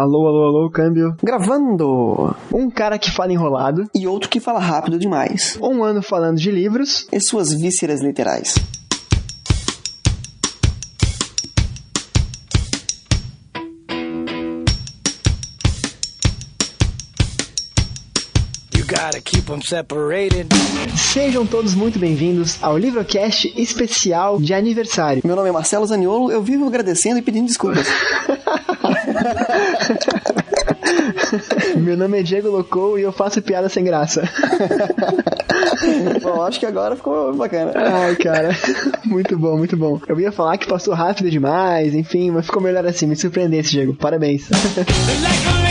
Alô, alô, alô, câmbio. Gravando! Um cara que fala enrolado. E outro que fala rápido demais. Um ano falando de livros. E suas vísceras literais. Sejam todos muito bem-vindos ao Livrocast especial de aniversário. Meu nome é Marcelo Zaniolo, eu vivo agradecendo e pedindo desculpas. Meu nome é Diego Locou e eu faço piada sem graça. bom, acho que agora ficou bacana. Ai, cara. Muito bom, muito bom. Eu ia falar que passou rápido demais, enfim, mas ficou melhor assim. Me surpreendesse, Diego. Parabéns.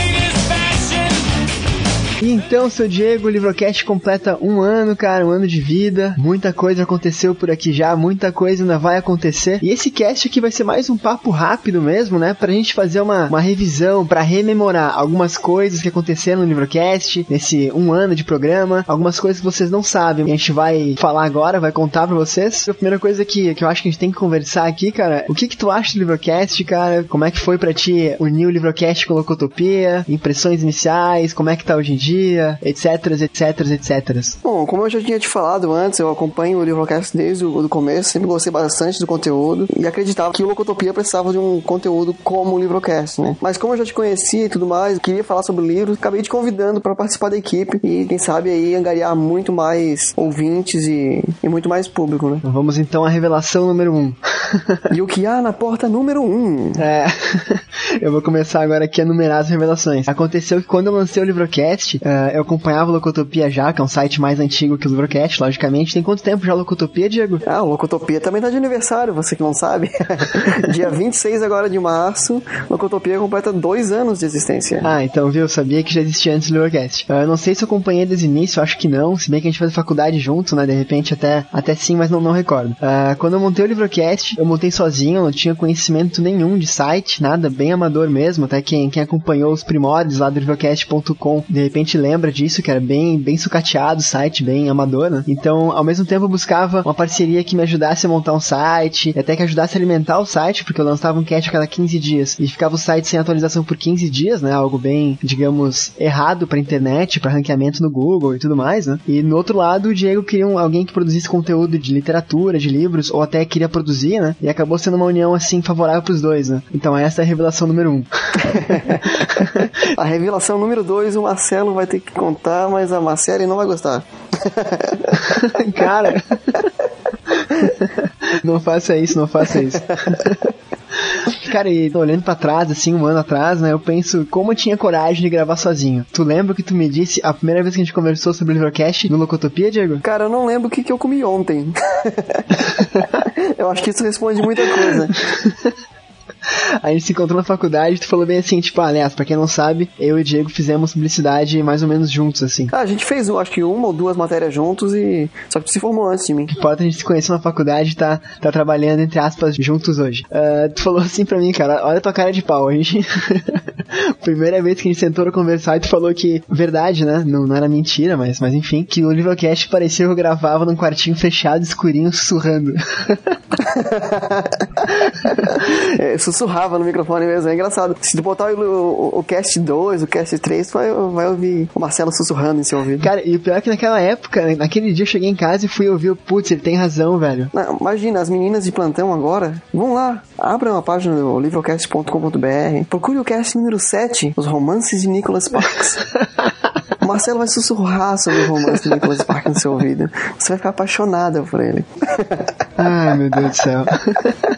Então, seu Diego, o Livrocast completa um ano, cara, um ano de vida. Muita coisa aconteceu por aqui já, muita coisa ainda vai acontecer. E esse cast aqui vai ser mais um papo rápido mesmo, né? Pra gente fazer uma, uma revisão, pra rememorar algumas coisas que aconteceram no Livrocast, nesse um ano de programa, algumas coisas que vocês não sabem. A gente vai falar agora, vai contar pra vocês. A primeira coisa que, que eu acho que a gente tem que conversar aqui, cara, o que que tu acha do Livrocast, cara? Como é que foi pra ti unir o Livrocast com a Locotopia? Impressões iniciais? Como é que tá hoje em dia? Dia, etc, etc, etc. Bom, como eu já tinha te falado antes, eu acompanho o Livrocast desde o do começo, sempre gostei bastante do conteúdo e acreditava que o Locotopia precisava de um conteúdo como o Livrocast, né? Mas como eu já te conhecia e tudo mais, queria falar sobre livros, acabei te convidando para participar da equipe e quem sabe aí angariar muito mais ouvintes e, e muito mais público, né? Vamos então à revelação número 1. Um. e o que há na porta número 1? Um? É. eu vou começar agora aqui a numerar as revelações. Aconteceu que quando eu lancei o Livrocast, uh, eu acompanhava o Locotopia já, que é um site mais antigo que o Livrocast, logicamente. Tem quanto tempo já o Locotopia, Diego? Ah, o Locotopia também tá de aniversário, você que não sabe. Dia 26 agora de março, Locotopia completa dois anos de existência. Ah, então viu, eu sabia que já existia antes do Livrocast. Uh, não sei se eu acompanhei desde o início, acho que não, se bem que a gente faz faculdade junto, né, de repente até, até sim, mas não, não recordo. Uh, quando eu montei o Livrocast, eu montei sozinho, não tinha conhecimento nenhum de site, nada, bem amador mesmo, até quem, quem acompanhou os primórdios lá do Livrocast.com, de repente lembra disso, que era bem, bem sucateado o site, bem amador, né? Então, ao mesmo tempo eu buscava uma parceria que me ajudasse a montar um site, até que ajudasse a alimentar o site, porque eu lançava um cast a cada 15 dias, e ficava o site sem atualização por 15 dias, né? Algo bem, digamos, errado pra internet, para ranqueamento no Google e tudo mais, né? E no outro lado, o Diego queria um, alguém que produzisse conteúdo de literatura, de livros, ou até queria produzir, né? E acabou sendo uma união, assim, favorável pros dois, né? Então essa é a revelação número um. a revelação número dois, o Marcelo vai ter que contar, mas a Marcele não vai gostar. Cara. não faça isso, não faça isso. Cara, e olhando para trás, assim, um ano atrás, né, eu penso como eu tinha coragem de gravar sozinho. Tu lembra o que tu me disse a primeira vez que a gente conversou sobre o Livrocast no Locotopia, Diego? Cara, eu não lembro o que, que eu comi ontem. eu acho que isso responde muita coisa. a gente se encontrou na faculdade e tu falou bem assim, tipo, aliás, pra quem não sabe, eu e o Diego fizemos publicidade mais ou menos juntos, assim. Ah, a gente fez, acho que uma ou duas matérias juntos e. Só que tu se formou antes de mim. Que importa a gente se conhecer na faculdade e tá, tá trabalhando, entre aspas, juntos hoje. Uh, tu falou assim pra mim, cara, olha tua cara de pau, a gente. Primeira vez que a gente sentou pra conversar e tu falou que, verdade, né? Não, não era mentira, mas, mas enfim, que o Livrocast parecia que eu gravava num quartinho fechado, escurinho, sussurrando. é, sussurrava no microfone mesmo, é engraçado. Se tu botar o, o, o cast 2, o cast 3, tu vai, vai ouvir o Marcelo sussurrando em seu ouvido. Cara, e o pior é que naquela época, naquele dia eu cheguei em casa e fui ouvir o putz, ele tem razão, velho. Não, imagina, as meninas de plantão agora, vão lá, abram a página do livrocast.com.br, procure o cast número 7, Os Romances de Nicholas Sparks. Marcelo vai sussurrar sobre o romance de Nicholas Sparks no seu ouvido. Você vai ficar apaixonada por ele. Ai, meu Deus do céu.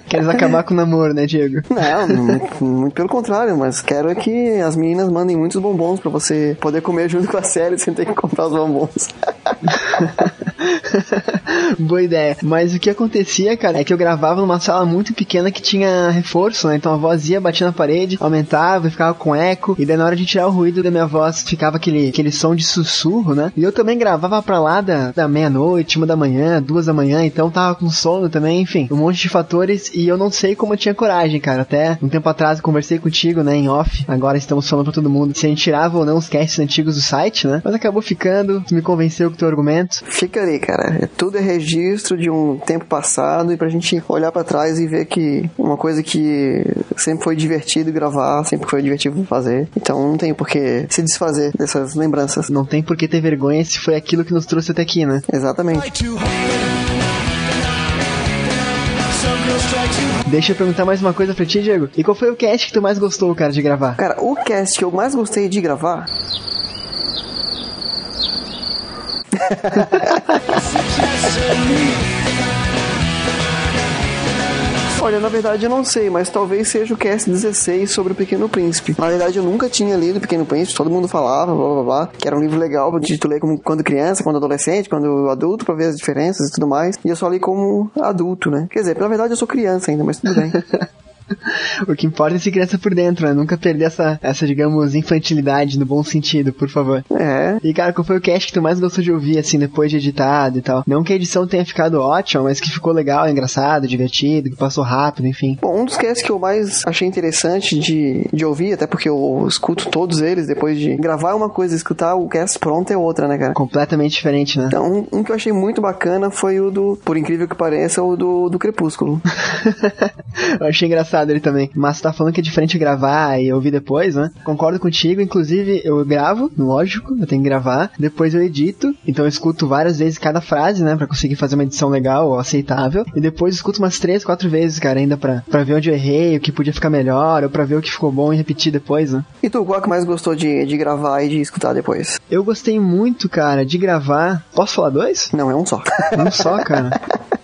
Queres acabar com o namoro, né, Diego? Não, muito, muito, pelo contrário, mas quero que as meninas mandem muitos bombons para você poder comer junto com a série sem ter que comprar os bombons. Boa ideia. Mas o que acontecia, cara, é que eu gravava numa sala muito pequena que tinha reforço, né? Então a voz ia, batia na parede, aumentava e ficava com eco. E daí na hora de tirar o ruído da minha voz, ficava aquele, aquele som de sussurro, né? E eu também gravava pra lá da, da meia-noite, uma da manhã, duas da manhã, então tava com sono também, enfim, um monte de fatores. E eu não sei como eu tinha coragem, cara. Até um tempo atrás eu conversei contigo, né, em off. Agora estamos falando pra todo mundo se a gente tirava ou não os casts antigos do site, né? Mas acabou ficando, tu me convenceu com o teu argumento. Fica aí, cara. Tudo é registro de um tempo passado e pra gente olhar para trás e ver que uma coisa que sempre foi divertido gravar, sempre foi divertido fazer. Então não tem por que se desfazer dessas lembranças. Não tem por que ter vergonha se foi aquilo que nos trouxe até aqui, né? Exatamente. Deixa eu perguntar mais uma coisa pra ti, Diego. E qual foi o cast que tu mais gostou, cara, de gravar? Cara, o cast que eu mais gostei de gravar. Olha, na verdade eu não sei, mas talvez seja o cast 16 sobre o Pequeno Príncipe. Na verdade eu nunca tinha lido o Pequeno Príncipe, todo mundo falava, blá blá blá, que era um livro legal de tu ler como, quando criança, quando adolescente, quando adulto, pra ver as diferenças e tudo mais. E eu só li como adulto, né? Quer dizer, na verdade eu sou criança ainda, mas tudo bem. o que importa é se criança por dentro, né? Nunca perder essa, essa, digamos, infantilidade no bom sentido, por favor. É. E, cara, qual foi o cast que tu mais gostou de ouvir, assim, depois de editado e tal? Não que a edição tenha ficado ótima, mas que ficou legal, engraçado, divertido, que passou rápido, enfim. Bom, um dos casts que eu mais achei interessante de, de ouvir, até porque eu escuto todos eles depois de gravar uma coisa e escutar o cast pronto é outra, né, cara? Completamente diferente, né? Então, um, um que eu achei muito bacana foi o do, por incrível que pareça, o do, do Crepúsculo. eu achei engraçado ele também. Mas tá falando que é diferente gravar e ouvir depois, né? Concordo contigo. Inclusive, eu gravo, lógico, eu tenho que gravar. Depois eu edito. Então eu escuto várias vezes cada frase, né? Pra conseguir fazer uma edição legal ou aceitável. E depois eu escuto umas três, quatro vezes, cara, ainda pra, pra ver onde eu errei, o que podia ficar melhor, ou pra ver o que ficou bom e repetir depois, né? E tu, qual que mais gostou de, de gravar e de escutar depois? Eu gostei muito, cara, de gravar. Posso falar dois? Não, é um só. Um só, cara.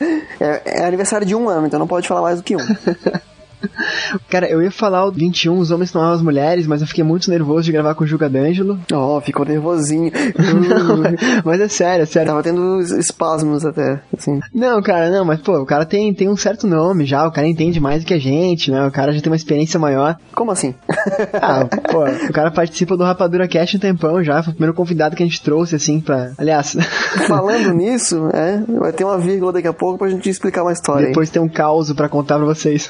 É, é, aniversário de um ano, então não pode falar mais do que um. Cara, eu ia falar o 21, os homens não as mulheres, mas eu fiquei muito nervoso de gravar com o Juga D'Angelo. Ó, oh, ficou nervosinho. não, mas é sério, é sério. Tava tendo espasmos até, assim. Não, cara, não, mas pô, o cara tem, tem um certo nome já, o cara entende mais do que a gente, né? O cara já tem uma experiência maior. Como assim? ah, pô, o cara participa do Rapadura Cast um tempão já, foi o primeiro convidado que a gente trouxe, assim, pra... Aliás... Falando nisso, é, vai ter uma vírgula daqui a pouco pra gente explicar uma história. Depois aí. tem um caos pra contar pra vocês.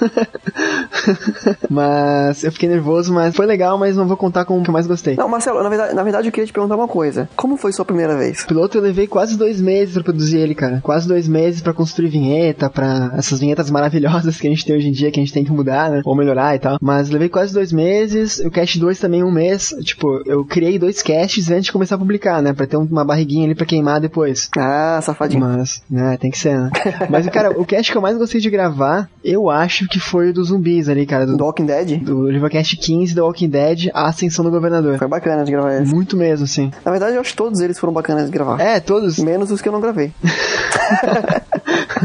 mas eu fiquei nervoso, mas foi legal, mas não vou contar com o que eu mais gostei. Não, Marcelo, na verdade, na verdade eu queria te perguntar uma coisa. Como foi sua primeira vez? O piloto eu levei quase dois meses pra produzir ele, cara. Quase dois meses pra construir vinheta, pra essas vinhetas maravilhosas que a gente tem hoje em dia, que a gente tem que mudar, né? Ou melhorar e tal. Mas levei quase dois meses, o cast 2 também um mês. Tipo, eu criei dois casts antes de começar a publicar, né? Pra ter uma barriguinha ali pra queimar depois. Ah, safadinho. Mas, né, tem que ser, né? Mas, cara, o cast que eu mais gostei de gravar, eu acho que foi o dos zumbis ali, cara. Do, do Walking Dead? Do Livrocast 15 do Walking Dead, A Ascensão do Governador. Foi bacana de gravar esse. Muito mesmo, sim. Na verdade, eu acho que todos eles foram bacanas de gravar. É, todos. Menos os que eu não gravei.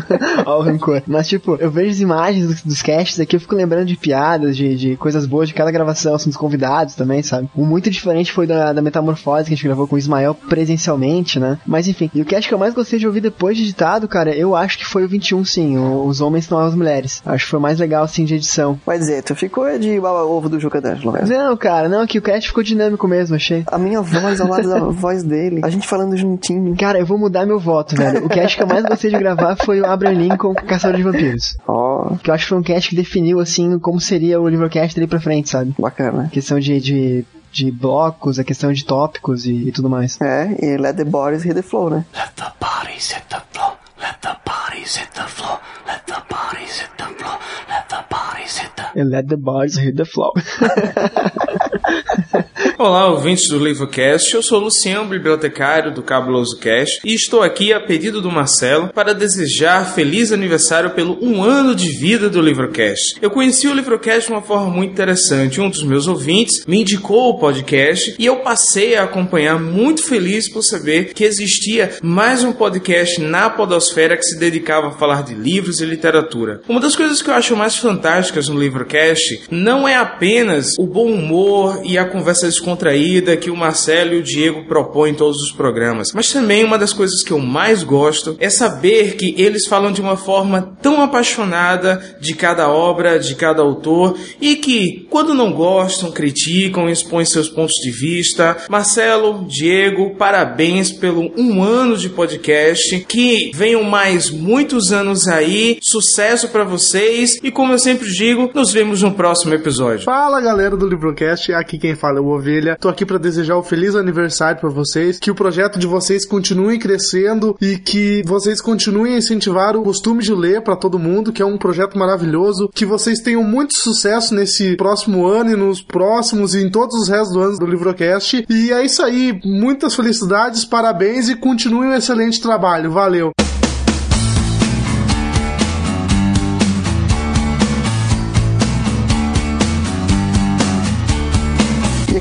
Ó, o rancor. Mas, tipo, eu vejo as imagens dos, dos casts aqui, eu fico lembrando de piadas, de, de coisas boas de cada gravação, assim, dos convidados também, sabe? Um muito diferente foi da, da Metamorfose, que a gente gravou com o Ismael presencialmente, né? Mas, enfim. E o cast que eu mais gostei de ouvir depois de editado, cara, eu acho que foi o 21, sim. O, os Homens Não as Mulheres. Acho que foi o mais legal, assim, de edição. Vai dizer, tu ficou de baba-ovo do Juca D'Angelo, mesmo. Não, cara, não, que o cast ficou dinâmico mesmo, achei. A minha voz ao lado da voz dele. A gente falando juntinho. Cara, eu vou mudar meu voto, velho. O cast que eu mais gostei de gravar foi o Abraham Lincoln, Caçador de Vampiros. Ó. Oh. Que eu acho que foi um cast que definiu, assim, como seria o livrocast dali pra frente, sabe? Bacana. A questão de, de, de blocos, a questão de tópicos e, e, tudo mais. É, e let the bodies hit the floor, né? Let the bodies hit the floor. Let the bodies hit the floor. Let the bodies hit the floor. Let the bodies hit the... And let the bodies hit the floor. Olá, ouvintes do LivoCast. Eu sou Luciano, bibliotecário do Cabuloso Cast, e estou aqui a pedido do Marcelo para desejar feliz aniversário pelo um ano de vida do Livrocast. Eu conheci o Livrocast de uma forma muito interessante. Um dos meus ouvintes me indicou o podcast e eu passei a acompanhar muito feliz por saber que existia mais um podcast na podosfera que se dedicava a falar de livros e literatura. Uma das coisas que eu acho mais fantásticas no Livrocast não é apenas o bom humor e a conversa descontraída que o Marcelo e o Diego propõem em todos os programas. Mas também uma das coisas que eu mais gosto é saber que eles falam de uma forma tão apaixonada de cada obra, de cada autor e que, quando não gostam, criticam, expõem seus pontos de vista. Marcelo, Diego, parabéns pelo um ano de podcast. Que venham mais muitos anos aí. Sucesso para vocês e, como eu sempre digo, nos vemos no próximo episódio. Fala galera do Librocast, aqui quem fala é o Ovelha orelha. Tô aqui para desejar um feliz aniversário para vocês, que o projeto de vocês continue crescendo e que vocês continuem a incentivar o costume de ler para todo mundo, que é um projeto maravilhoso, que vocês tenham muito sucesso nesse próximo ano e nos próximos e em todos os restos do ano do Livrocast. E é isso aí, muitas felicidades, parabéns e continue um excelente trabalho. Valeu.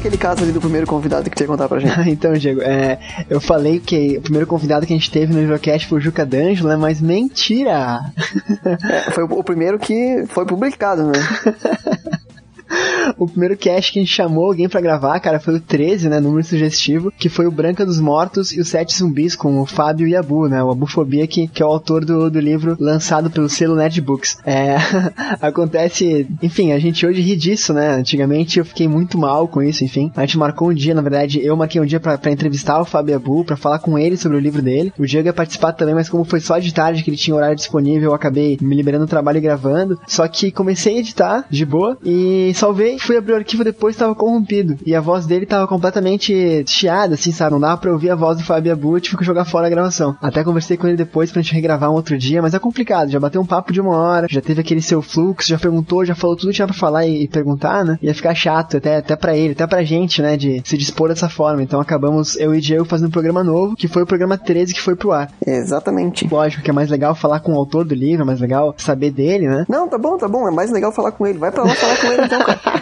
Aquele caso ali do primeiro convidado que você ia contar pra gente? então, Diego, é, eu falei que o primeiro convidado que a gente teve no Livrocast foi o Juca D'Angelo, né? Mas mentira! É, foi o, o primeiro que foi publicado, né? o primeiro cast que a gente chamou alguém pra gravar, cara, foi o 13, né? Número sugestivo, que foi o Branca dos Mortos e os Sete Zumbis com o Fábio e Abu, né? O Abufobia, que, que é o autor do, do livro lançado pelo selo Netbooks. É, acontece, enfim, a gente hoje ri disso, né? Antigamente eu fiquei muito mal com isso, enfim. A gente marcou um dia, na verdade, eu marquei um dia pra entrevistar o Fábio e Abu, pra falar com ele sobre o livro dele. O Diego ia participar também, mas como foi só de tarde que ele tinha horário disponível, eu acabei me liberando do trabalho e gravando. Só que comecei a editar de boa e salvei, fui abrir o arquivo depois estava corrompido. E a voz dele tava completamente chiada, assim, sabe? Não dava pra ouvir a voz do Fábio Abu, tive que jogar fora a gravação. Até conversei com ele depois pra gente regravar um outro dia, mas é complicado, já bateu um papo de uma hora, já teve aquele seu fluxo, já perguntou, já falou tudo que tinha pra falar e, e perguntar, né? Ia ficar chato, até, até pra ele, até pra gente, né? De se dispor dessa forma. Então acabamos, eu e Diego, fazendo um programa novo, que foi o programa 13 que foi pro ar. Exatamente. Lógico que é mais legal falar com o autor do livro, é mais legal saber dele, né? Não, tá bom, tá bom. É mais legal falar com ele. Vai pra lá falar com ele então, cara.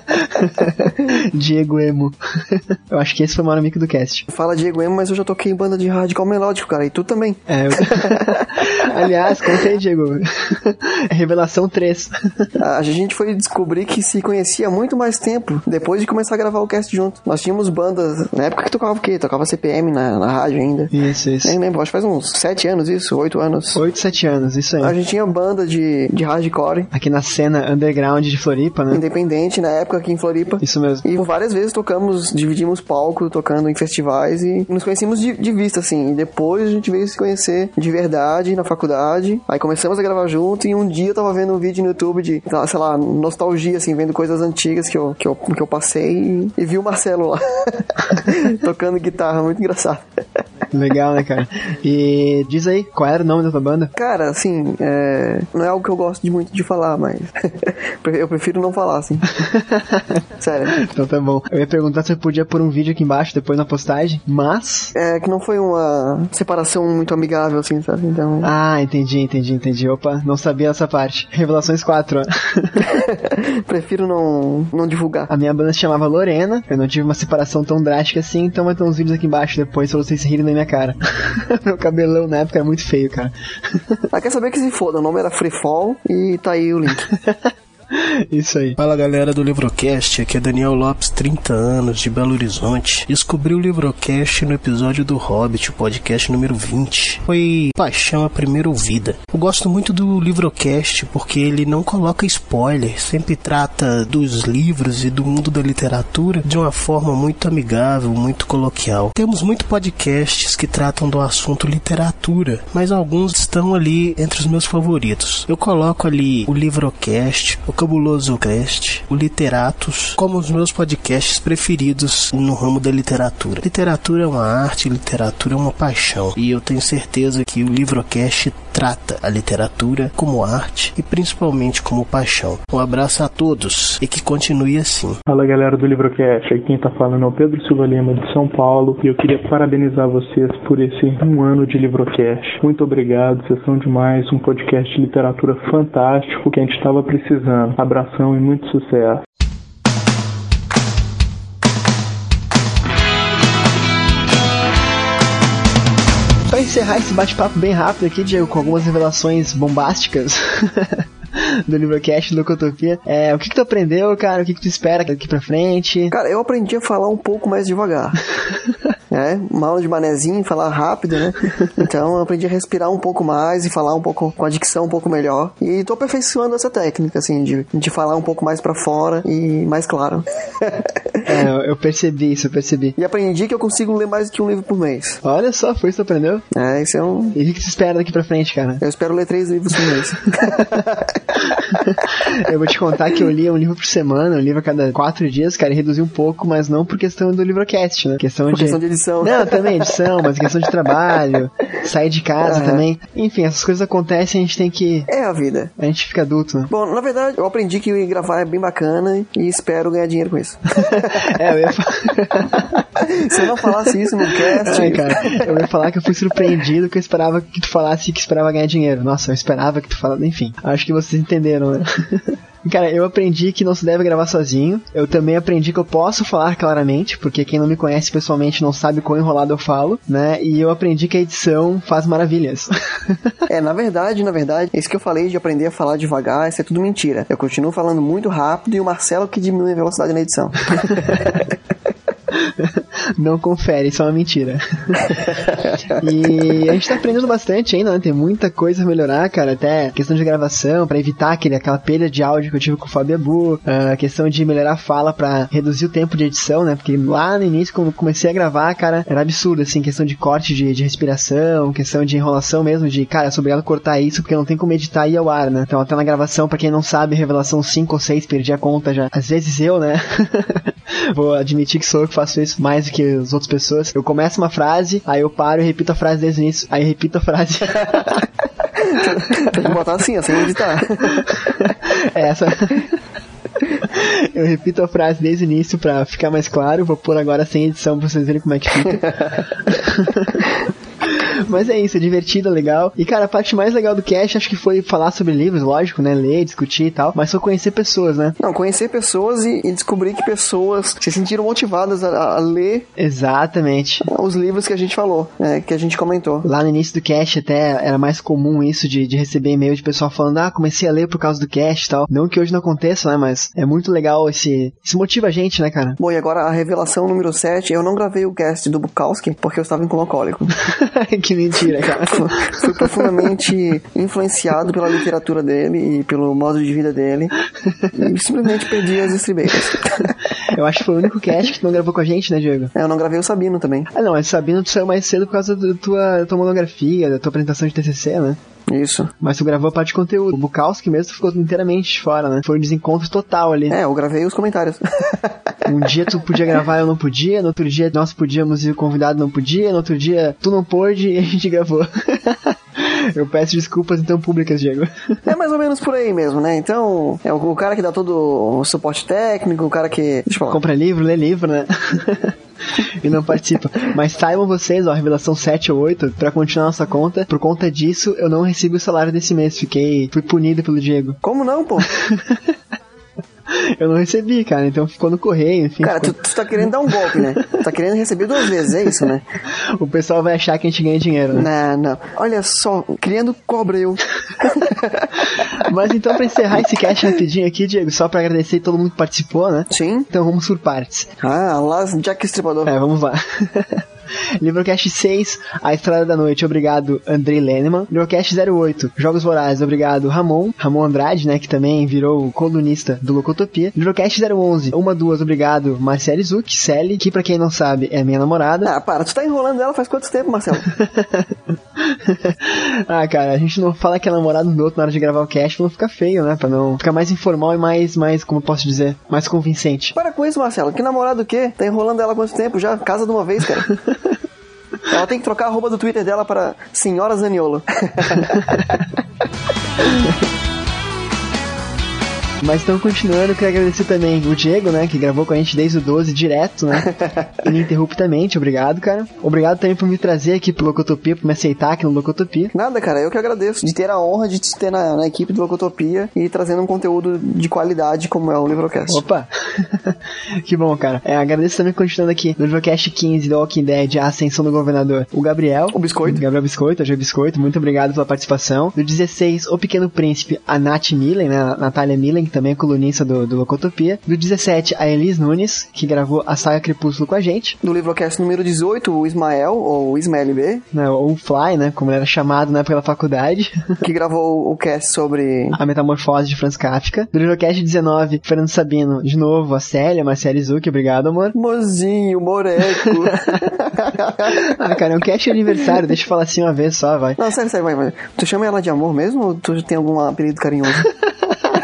Diego Emo. Eu acho que esse foi o maior amigo do cast. Fala Diego Emo, mas eu já toquei em banda de radical melódico, cara. E tu também. É, eu... Aliás, conta aí, Diego. Revelação 3. A gente foi descobrir que se conhecia muito mais tempo depois de começar a gravar o cast junto. Nós tínhamos bandas, na época que tocava o quê? Tocava CPM na, na rádio ainda. Isso, isso. Nem lembro, acho que faz uns 7 anos isso, 8 anos. 8, 7 anos, isso aí. A gente tinha banda de, de hardcore. Aqui na cena underground de Floripa, né? Independente, na época aqui em Floripa. Isso mesmo. E várias vezes tocamos, dividimos palco, tocando em festivais e nos conhecíamos de, de vista, assim. E depois a gente veio se conhecer de verdade na faculdade. Aí começamos a gravar junto e um dia eu tava vendo um vídeo no YouTube de, sei lá, nostalgia, assim, vendo coisas antigas que eu, que eu, que eu passei e, e vi o Marcelo lá tocando guitarra, muito engraçado. Legal, né, cara? E diz aí, qual era o nome da tua banda? Cara, assim, é... não é algo que eu gosto de muito de falar, mas eu prefiro não falar, assim. Sério. Então tá bom. Eu ia perguntar se eu podia pôr um vídeo aqui embaixo, depois na postagem, mas... É que não foi uma separação muito amigável, assim, sabe? Então... Ah, entendi, entendi, entendi. Opa, não sabia essa parte. Revelações 4, ó. prefiro não, não divulgar. A minha banda se chamava Lorena, eu não tive uma separação tão drástica assim, então vai ter uns vídeos aqui embaixo depois pra vocês rirem da minha cara. Meu cabelão na época era muito feio, cara. ah, quer saber que se foda, o nome era Free Fall e tá aí o link. Isso aí. Fala galera do Livrocast, aqui é Daniel Lopes, 30 anos, de Belo Horizonte. Descobri o Livrocast no episódio do Hobbit, podcast número 20. Foi paixão à primeira ouvida. Eu gosto muito do Livrocast porque ele não coloca spoiler, sempre trata dos livros e do mundo da literatura de uma forma muito amigável, muito coloquial. Temos muitos podcasts que tratam do assunto literatura, mas alguns estão ali entre os meus favoritos. Eu coloco ali o Livrocast, o Cabuloso Cast, o Literatos, como os meus podcasts preferidos no ramo da literatura. Literatura é uma arte, literatura é uma paixão, e eu tenho certeza que o Livrocast trata a literatura como arte e principalmente como paixão. Um abraço a todos e que continue assim. Fala galera do Livrocast, aqui quem tá falando é o Pedro Silva Lima de São Paulo e eu queria parabenizar vocês por esse um ano de Livrocast. Muito obrigado, vocês são demais, um podcast de literatura fantástico que a gente estava precisando. Abração e muito sucesso. Pra encerrar esse bate-papo bem rápido aqui, Diego, com algumas revelações bombásticas. do Livrocast Locotopia. É, o que, que tu aprendeu, cara? O que, que tu espera daqui pra frente? Cara, eu aprendi a falar um pouco mais devagar. é, uma aula de manezinho, falar rápido, né? Então eu aprendi a respirar um pouco mais e falar um pouco com a dicção um pouco melhor. E tô aperfeiçoando essa técnica, assim, de, de falar um pouco mais para fora e mais claro. é, eu percebi isso, eu percebi. E aprendi que eu consigo ler mais do que um livro por mês. Olha só, foi isso que aprendeu? É, isso é um. E o que, tu espera daqui pra frente, cara? Eu espero ler três livros por mês. eu vou te contar que eu lia um livro por semana, um livro a cada quatro dias, cara, e reduzi um pouco, mas não por questão do livrocast, né? Questão Por de... questão de edição. Não, também edição, mas questão de trabalho, sair de casa Aham. também. Enfim, essas coisas acontecem, a gente tem que... É a vida. A gente fica adulto, né? Bom, na verdade, eu aprendi que gravar é bem bacana e espero ganhar dinheiro com isso. É, eu ia falar... Se eu não falasse isso no cast, Ai, cara, eu ia falar que eu fui surpreendido que eu esperava que tu falasse que esperava ganhar dinheiro. Nossa, eu esperava que tu falasse. Enfim, acho que vocês entenderam, né? Cara, eu aprendi que não se deve gravar sozinho. Eu também aprendi que eu posso falar claramente, porque quem não me conhece pessoalmente não sabe quão enrolado eu falo, né? E eu aprendi que a edição faz maravilhas. É, na verdade, na verdade, isso que eu falei de aprender a falar devagar, isso é tudo mentira. Eu continuo falando muito rápido e o Marcelo que diminui a velocidade na edição. não confere, isso é uma mentira. e a gente tá aprendendo bastante ainda, né? Tem muita coisa a melhorar, cara. Até questão de gravação, pra evitar aquele, aquela perda de áudio que eu tive com o Fábio Abu. A questão de melhorar a fala pra reduzir o tempo de edição, né? Porque lá no início, quando comecei a gravar, cara, era absurdo, assim, questão de corte de, de respiração, questão de enrolação mesmo, de, cara, eu sou obrigado a cortar isso porque não tem como editar e ao ar, né? Então até na gravação, pra quem não sabe, revelação 5 ou 6, perdi a conta já. Às vezes eu, né? Vou admitir que sou eu que faço isso mais do que as outras pessoas. Eu começo uma frase, aí eu paro e repito a frase desde o início, aí repito a frase. Tem que botar assim, ó, sem editar. É essa. Eu repito a frase desde o início pra ficar mais claro. Vou pôr agora sem edição pra vocês verem como é que fica. Mas é isso, é divertido, é legal. E cara, a parte mais legal do cast acho que foi falar sobre livros, lógico, né? Ler, discutir e tal. Mas foi conhecer pessoas, né? Não, conhecer pessoas e, e descobrir que pessoas se sentiram motivadas a, a ler Exatamente. os livros que a gente falou, né, que a gente comentou. Lá no início do cast até era mais comum isso de, de receber e-mail de pessoal falando, ah, comecei a ler por causa do cast e tal. Não que hoje não aconteça, né? Mas é muito legal esse. Isso motiva a gente, né, cara? Bom, e agora a revelação número 7, eu não gravei o cast do Bukowski porque eu estava em coma alcoólico. que mentira, cara. Fui profundamente influenciado pela literatura dele e pelo modo de vida dele e simplesmente perdi as estribeiras. Eu acho que foi o único cast que tu não gravou com a gente, né, Diego? É, eu não gravei o Sabino também. Ah, não, mas Sabino tu saiu mais cedo por causa da tua, da tua monografia, da tua apresentação de TCC, né? Isso. Mas tu gravou a parte de conteúdo. O Bukowski mesmo ficou inteiramente fora, né? Foi um desencontro total ali. É, eu gravei os comentários. Um dia tu podia gravar, eu não podia. No outro dia nós podíamos e o convidado não podia. No outro dia tu não pôde e a gente gravou. Eu peço desculpas então públicas, Diego. É mais ou menos por aí mesmo, né? Então, é o, o cara que dá todo o suporte técnico, o cara que. Compra livro, lê livro, né? e não participa. Mas saibam vocês, ó, revelação 7 ou 8, pra continuar nossa conta. Por conta disso, eu não recebi o salário desse mês. Fiquei. Fui punido pelo Diego. Como não, pô? Eu não recebi, cara, então ficou no correio, enfim. Cara, ficou- tu, tu tá querendo dar um golpe, né? Tu tá querendo receber duas vezes, é isso, né? O pessoal vai achar que a gente ganha dinheiro, né? Não, não. Olha só, criando cobra eu. Mas então, pra encerrar esse cast rapidinho aqui, Diego, só pra agradecer todo mundo que participou, né? Sim. Então vamos por partes. Ah, Las Jack Estripador. É, vamos lá. Livrocast 6, A Estrada da Noite, obrigado Andrei Lenneman. Livrocast 08, Jogos Vorazes, obrigado Ramon, Ramon Andrade, né, que também virou colunista do Locotopia. Livrocast 011, Uma Duas, obrigado Marcele Zuc, Sally, que pra quem não sabe é minha namorada. Ah, para, tu tá enrolando ela faz quanto tempo, Marcelo? ah, cara, a gente não fala que é namorado do outro na hora de gravar o cast pra não ficar feio, né, pra não ficar mais informal e mais, mais, como eu posso dizer, mais convincente. Para com isso, Marcelo. Que namorado o quê? Tá enrolando ela há quanto tempo já? Casa de uma vez, cara. Ela tem que trocar a roupa do Twitter dela para Senhora Zaniolo. Mas então, continuando, eu queria agradecer também o Diego, né, que gravou com a gente desde o 12 direto, né, ininterruptamente, obrigado, cara. Obrigado também por me trazer aqui pro Locotopia, por me aceitar aqui no Locotopia. Nada, cara, eu que agradeço de ter a honra de te ter na, na equipe do Locotopia e trazendo um conteúdo de qualidade como é o Livrocast. Opa! que bom, cara. É, agradeço também continuando aqui no Livrocast 15 do Walking Dead, a Ascensão do Governador, o Gabriel. O Biscoito. Gabriel Biscoito, hoje é Biscoito, muito obrigado pela participação. Do 16, O Pequeno Príncipe, a Nath Millen, né, a Natália Millen, também é colunista do, do Locotopia. Do 17, a Elis Nunes, que gravou a saga Crepúsculo com a gente. Do Livrocast número 18, o Ismael, ou Ismael B, né, ou Fly, né, como ele era chamado na época da faculdade, que gravou o cast sobre a metamorfose de Franz Kafka. Do Livrocast 19, Fernando Sabino, de novo, a Célia, Marcele Zuc, obrigado, amor. Mozinho, Moreco. ah, cara, é um cast aniversário, deixa eu falar assim uma vez só, vai. Não, sério, sério, vai, vai. Tu chama ela de amor mesmo ou tu tem algum apelido carinhoso?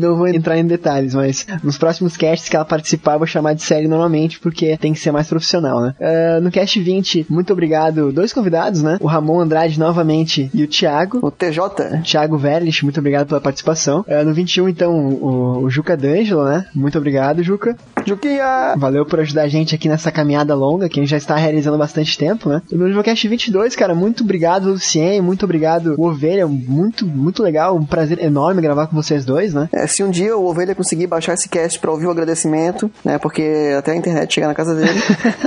Não vou entrar em detalhes, mas nos próximos casts que ela participar, eu vou chamar de série normalmente, porque tem que ser mais profissional, né? Uh, no cast 20, muito obrigado, dois convidados, né? O Ramon Andrade novamente e o Thiago. O TJ. Thiago Verlich, muito obrigado pela participação. Uh, no 21, então, o, o Juca D'Angelo, né? Muito obrigado, Juca. Juquinha! Valeu por ajudar a gente aqui nessa caminhada longa, que a gente já está realizando bastante tempo, né? E no Livocast 22, cara, muito obrigado, Lucien, muito obrigado, o Ovelha, muito, muito legal, um prazer enorme gravar com vocês dois, né? É, se um dia o Ovelha conseguir baixar esse cast pra ouvir o agradecimento, né? Porque até a internet chegar na casa dele.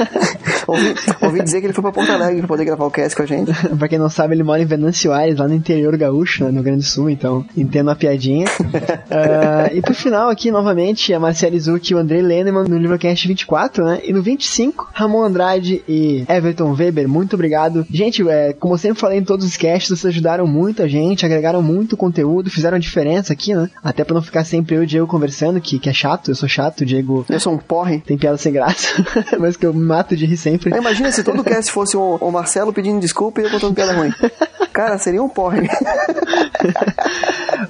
ouvi, ouvi dizer que ele foi pra Porto Alegre pra poder gravar o cast com a gente. pra quem não sabe, ele mora em Venâncio Aires, lá no interior gaúcho, né, no Grande Sul, então entendo a piadinha. uh, e por final aqui, novamente, a Marcela Izuki e o Andrei Lenneman no Livrocast 24, né? E no 25, Ramon Andrade e Everton Weber, muito obrigado. Gente, é, como eu sempre falei em todos os casts, vocês ajudaram muito a gente, agregaram muito conteúdo, fizeram diferença aqui, né? Até pra não ficar sempre eu e o Diego conversando, que, que é chato, eu sou chato, o Diego... Eu sou um porre. Tem piada sem graça, mas que eu me mato de rir sempre. Imagina se todo cast fosse o, o Marcelo pedindo desculpa e eu contando piada ruim. Cara, seria um porre.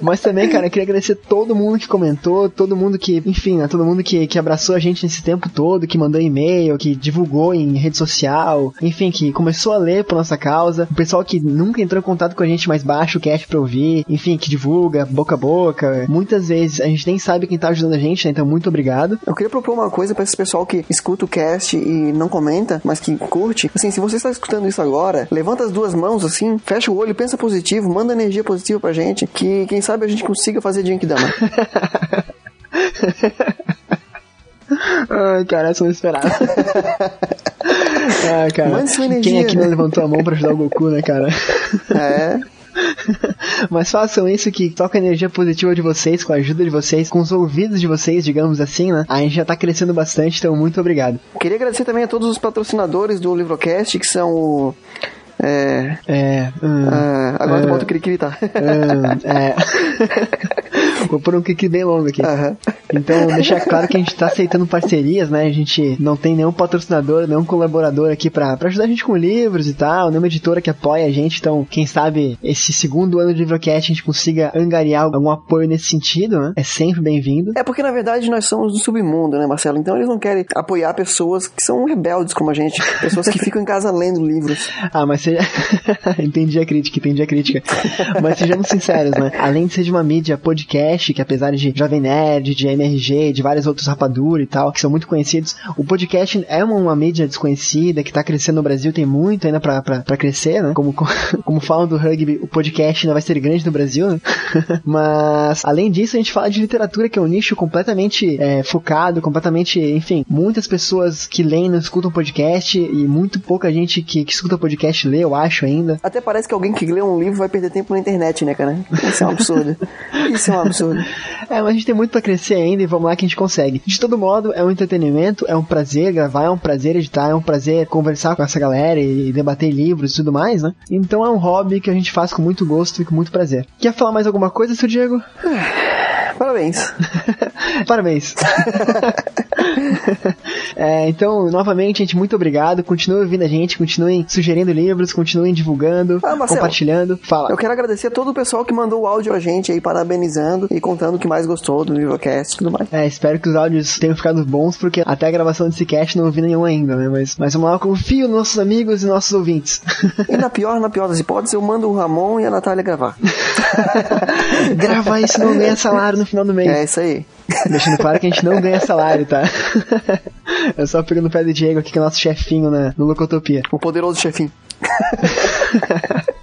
Mas também, cara, eu queria agradecer todo mundo que comentou, todo mundo que, enfim, né, todo mundo que, que abraçou a gente nesse tempo todo, que mandou e-mail, que divulgou em rede social, enfim, que começou a ler por nossa causa, o pessoal que nunca entrou em contato com a gente, mas baixa o cast pra ouvir, enfim, que divulga boca a boca. Muitas vezes a gente nem sabe quem tá ajudando a gente, né? Então, muito obrigado. Eu queria propor uma coisa para esse pessoal que escuta o cast e não comenta, mas que curte. Assim, se você está escutando isso agora, levanta as duas mãos assim, fecha o olho, pensa positivo, manda energia positiva pra gente, que quem sabe a gente consiga fazer Genkidama. Ai, cara, essa eu não esperava. ah, cara. Mande sua energia. Quem aqui não levantou a mão pra ajudar o Goku, né, cara? É. Mas façam isso que toca a energia positiva de vocês, com a ajuda de vocês, com os ouvidos de vocês, digamos assim, né? A gente já tá crescendo bastante, então muito obrigado. Queria agradecer também a todos os patrocinadores do Livrocast, que são o. É. É. hum, ah, agora tu é, bota o Cri tá? hum, é. Vou pôr um clique bem longo aqui. Aham. Então, deixar claro que a gente tá aceitando parcerias, né? A gente não tem nenhum patrocinador, nenhum colaborador aqui pra, pra ajudar a gente com livros e tal, nenhuma editora que apoia a gente. Então, quem sabe esse segundo ano de Livrocast a gente consiga angariar algum apoio nesse sentido, né? É sempre bem-vindo. É porque na verdade nós somos do submundo, né, Marcelo? Então eles não querem apoiar pessoas que são rebeldes como a gente, pessoas que ficam em casa lendo livros. Ah, mas seja. entendi a crítica, entendi a crítica. mas sejamos sinceros, né? Além de ser de uma mídia podcast, que apesar de Jovem Nerd, de MRG, de vários outros rapadura e tal, que são muito conhecidos, o podcast é uma, uma mídia desconhecida que tá crescendo no Brasil, tem muito ainda pra, pra, pra crescer, né? Como, como falam do rugby, o podcast ainda vai ser grande no Brasil, né? mas, além disso, a gente fala de literatura, que é um nicho completamente é, focado, completamente, enfim, muitas pessoas que leem não escutam podcast e muito pouca gente que, que escuta podcast lê, eu acho ainda. Até parece que alguém que lê um livro vai perder tempo na internet, né, cara? Isso é um absurdo. Isso é um absurdo. É, mas a gente tem muito pra crescer ainda e vamos lá que a gente consegue. De todo modo, é um entretenimento, é um prazer gravar, é um prazer editar, é um prazer conversar com essa galera e debater livros e tudo mais, né? Então é um hobby que a gente faz com muito gosto e com muito prazer. Quer falar mais alguma coisa, seu Diego? Parabéns. Parabéns. É, então, novamente, gente, muito obrigado. Continuem ouvindo a gente, continuem sugerindo livros, continuem divulgando, Ah, Marcelo, compartilhando. Fala. Eu quero agradecer a todo o pessoal que mandou o áudio a gente aí, parabenizando e contando o que mais gostou do Livrocast e tudo mais. É, espero que os áudios tenham ficado bons, porque até a gravação desse cast não ouvi nenhum ainda, né? Mas, mas vamos lá, eu confio nos nossos amigos e nossos ouvintes. E na pior, na pior das hipóteses, eu mando o Ramon e a Natália gravar. Grava isso, não ganha salário no final do mês. É isso aí. Deixando claro que a gente não ganha salário, tá? Eu só pegando o pé do Diego aqui, que é o nosso chefinho na, no Locotopia. O poderoso chefinho.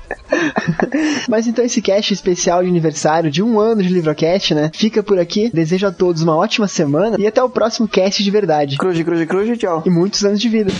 Mas então esse cast especial de aniversário de um ano de Livrocast, né? Fica por aqui. Desejo a todos uma ótima semana e até o próximo cast de verdade. Cruz, cruz, cruz, tchau. E muitos anos de vida.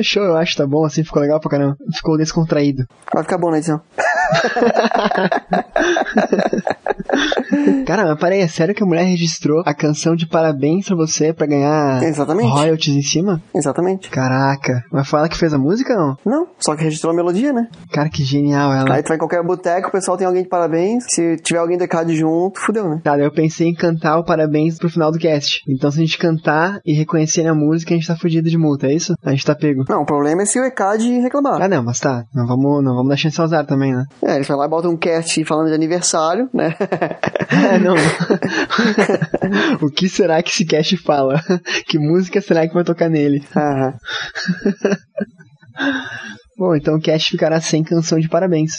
Fechou, eu acho, tá bom, assim ficou legal pra caramba. Ficou descontraído. Vai ficar bom na edição. Cara, mas parei, é sério que a mulher registrou a canção de parabéns pra você pra ganhar Exatamente. royalties em cima? Exatamente. Caraca, mas foi ela que fez a música não? Não, só que registrou a melodia, né? Cara, que genial ela. Aí tu vai em qualquer boteco, o pessoal tem alguém de parabéns. Se tiver alguém do ECAD junto, fudeu, né? Cara, eu pensei em cantar o parabéns pro final do cast. Então se a gente cantar e reconhecer a música, a gente tá fudido de multa, é isso? A gente tá pego. Não, o problema é se o ECAD reclamar. Ah, não, mas tá. Não vamos, não vamos dar chance ao azar também, né? É, eles vão lá e botam um cast falando de aniversário, né? É, não. o que será que esse cast fala? que música será que vai tocar nele? Aham. Bom, então o cast ficará sem canção de parabéns.